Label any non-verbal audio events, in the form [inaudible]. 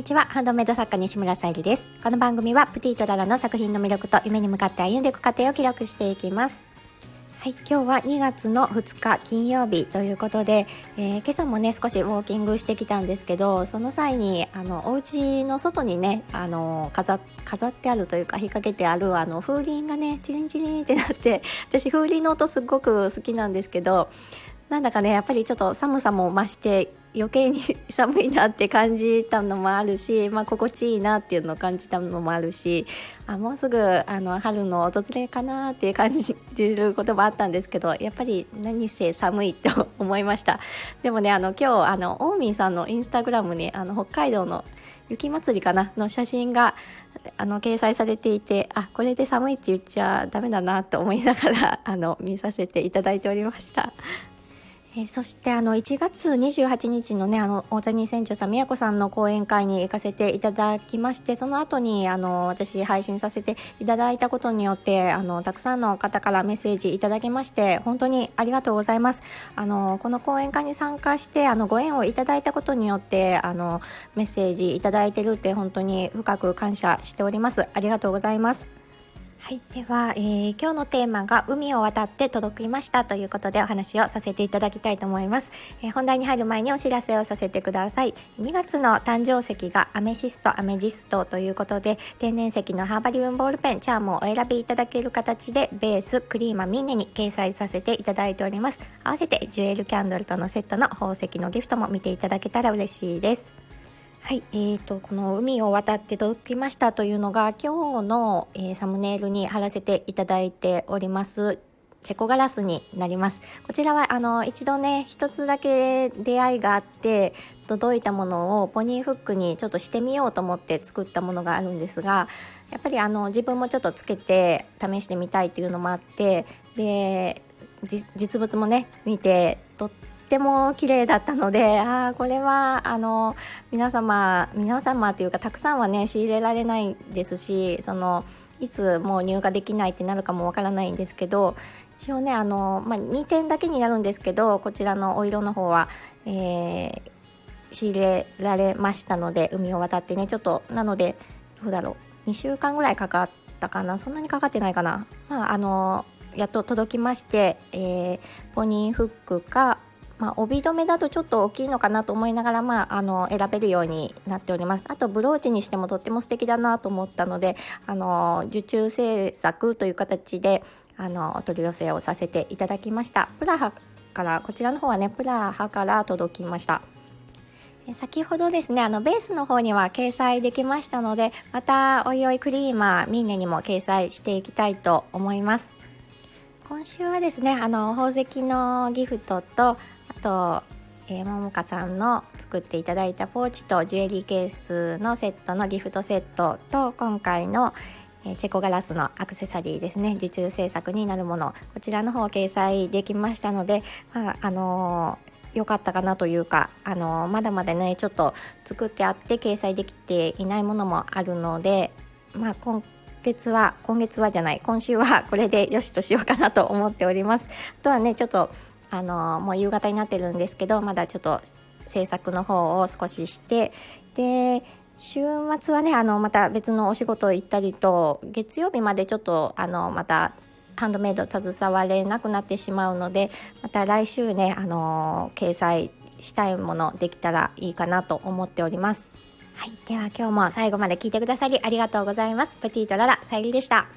にちは。ハンドメイド作家西村さゆりです。この番組はプティとララの作品の魅力と夢に向かって歩んでいく過程を記録していきます。はい今日は2月の2日金曜日ということで、えー、今朝もね少しウォーキングしてきたんですけどその際にあのお家の外にねあの飾飾ってあるというか引っ掛けてあるあの風鈴がねチリンチリンってなって私風鈴の音すっごく好きなんですけどなんだかねやっぱりちょっと寒さも増して余計に [laughs] 寒いなって感じたのもあるし、まあ、心地いいなっていうのを感じたのもあるしあもうすぐあの春の訪れかなっていう感じることもあったんですけどやっぱり何せ寒いと思いましたでもねあの今日あのオーミンさんのインスタグラムにあの北海道の雪まつりかなの写真があの掲載されていてあこれで寒いって言っちゃダメだなと思いながらあの見させていただいておりました。えー、そしてあの1月28日のねあの大谷船長さん宮子さんの講演会に行かせていただきましてその後にあの私配信させていただいたことによってあのたくさんの方からメッセージいただきまして本当にありがとうございます。あのこの講演会に参加してあのご縁をいただいたことによってあのメッセージいただいてるって本当に深く感謝しております。ありがとうございます。はい、では、えー、今日のテーマが海を渡って届きましたということでお話をさせていただきたいと思います、えー、本題に入る前にお知らせをさせてください。2月の誕生石がアメシストアメジストということで天然石のハーバリウムボールペンチャームをお選びいただける形でベースクリーマミンネに掲載させていただいております。合わせてジュエルキャンドルとのセットの宝石のギフトも見ていただけたら嬉しいです。はい、えーと、この海を渡って届きましたというのが今日の、えー、サムネイルに貼らせていただいておりますチェコガラスになります。こちらはあの一度ね一つだけ出会いがあって届いたものをポニーフックにちょっとしてみようと思って作ったものがあるんですがやっぱりあの自分もちょっとつけて試してみたいっていうのもあってで実物もね見てとってっても綺麗だったのでああこれはあの皆様皆様っていうかたくさんはね仕入れられないですしそのいつもう入荷できないってなるかもわからないんですけど一応ねあの、まあ、2点だけになるんですけどこちらのお色の方は、えー、仕入れられましたので海を渡ってねちょっとなのでどうだろう2週間ぐらいかかったかなそんなにかかってないかな。まああのやっと届きまして、えー、ポニーフックかまあ、帯留めだとちょっと大きいのかなと思いながら、まあ、あの選べるようになっております。あとブローチにしてもとっても素敵だなと思ったのであの受注制作という形であのお取り寄せをさせていただきました。プラハからこちらの方はねプラハから届きました。先ほどですねあのベースの方には掲載できましたのでまたおいおいクリーマーミーネにも掲載していきたいと思います。今週はですねあの宝石のギフトとと、えー、ももかさんの作っていただいたポーチとジュエリーケースのセットのギフトセットと今回のえチェコガラスのアクセサリーですね。受注制作になるもの。こちらの方掲載できましたので、まあ、あのー、よかったかなというか、あの、まだまだねちょっと作ってあって掲載できていないものもあるので、まあ、今月は今月はじゃない今週はこれでよしとしようかなと思っております。あとはねちょっとあのもう夕方になってるんですけどまだちょっと制作の方を少ししてで週末はねあのまた別のお仕事行ったりと月曜日までちょっとあのまたハンドメイド携われなくなってしまうのでまた来週ねあの掲載したいものできたらいいかなと思っております。はい、では今日も最後まで聞いてくださりありがとうございます。プティートララさゆりでした。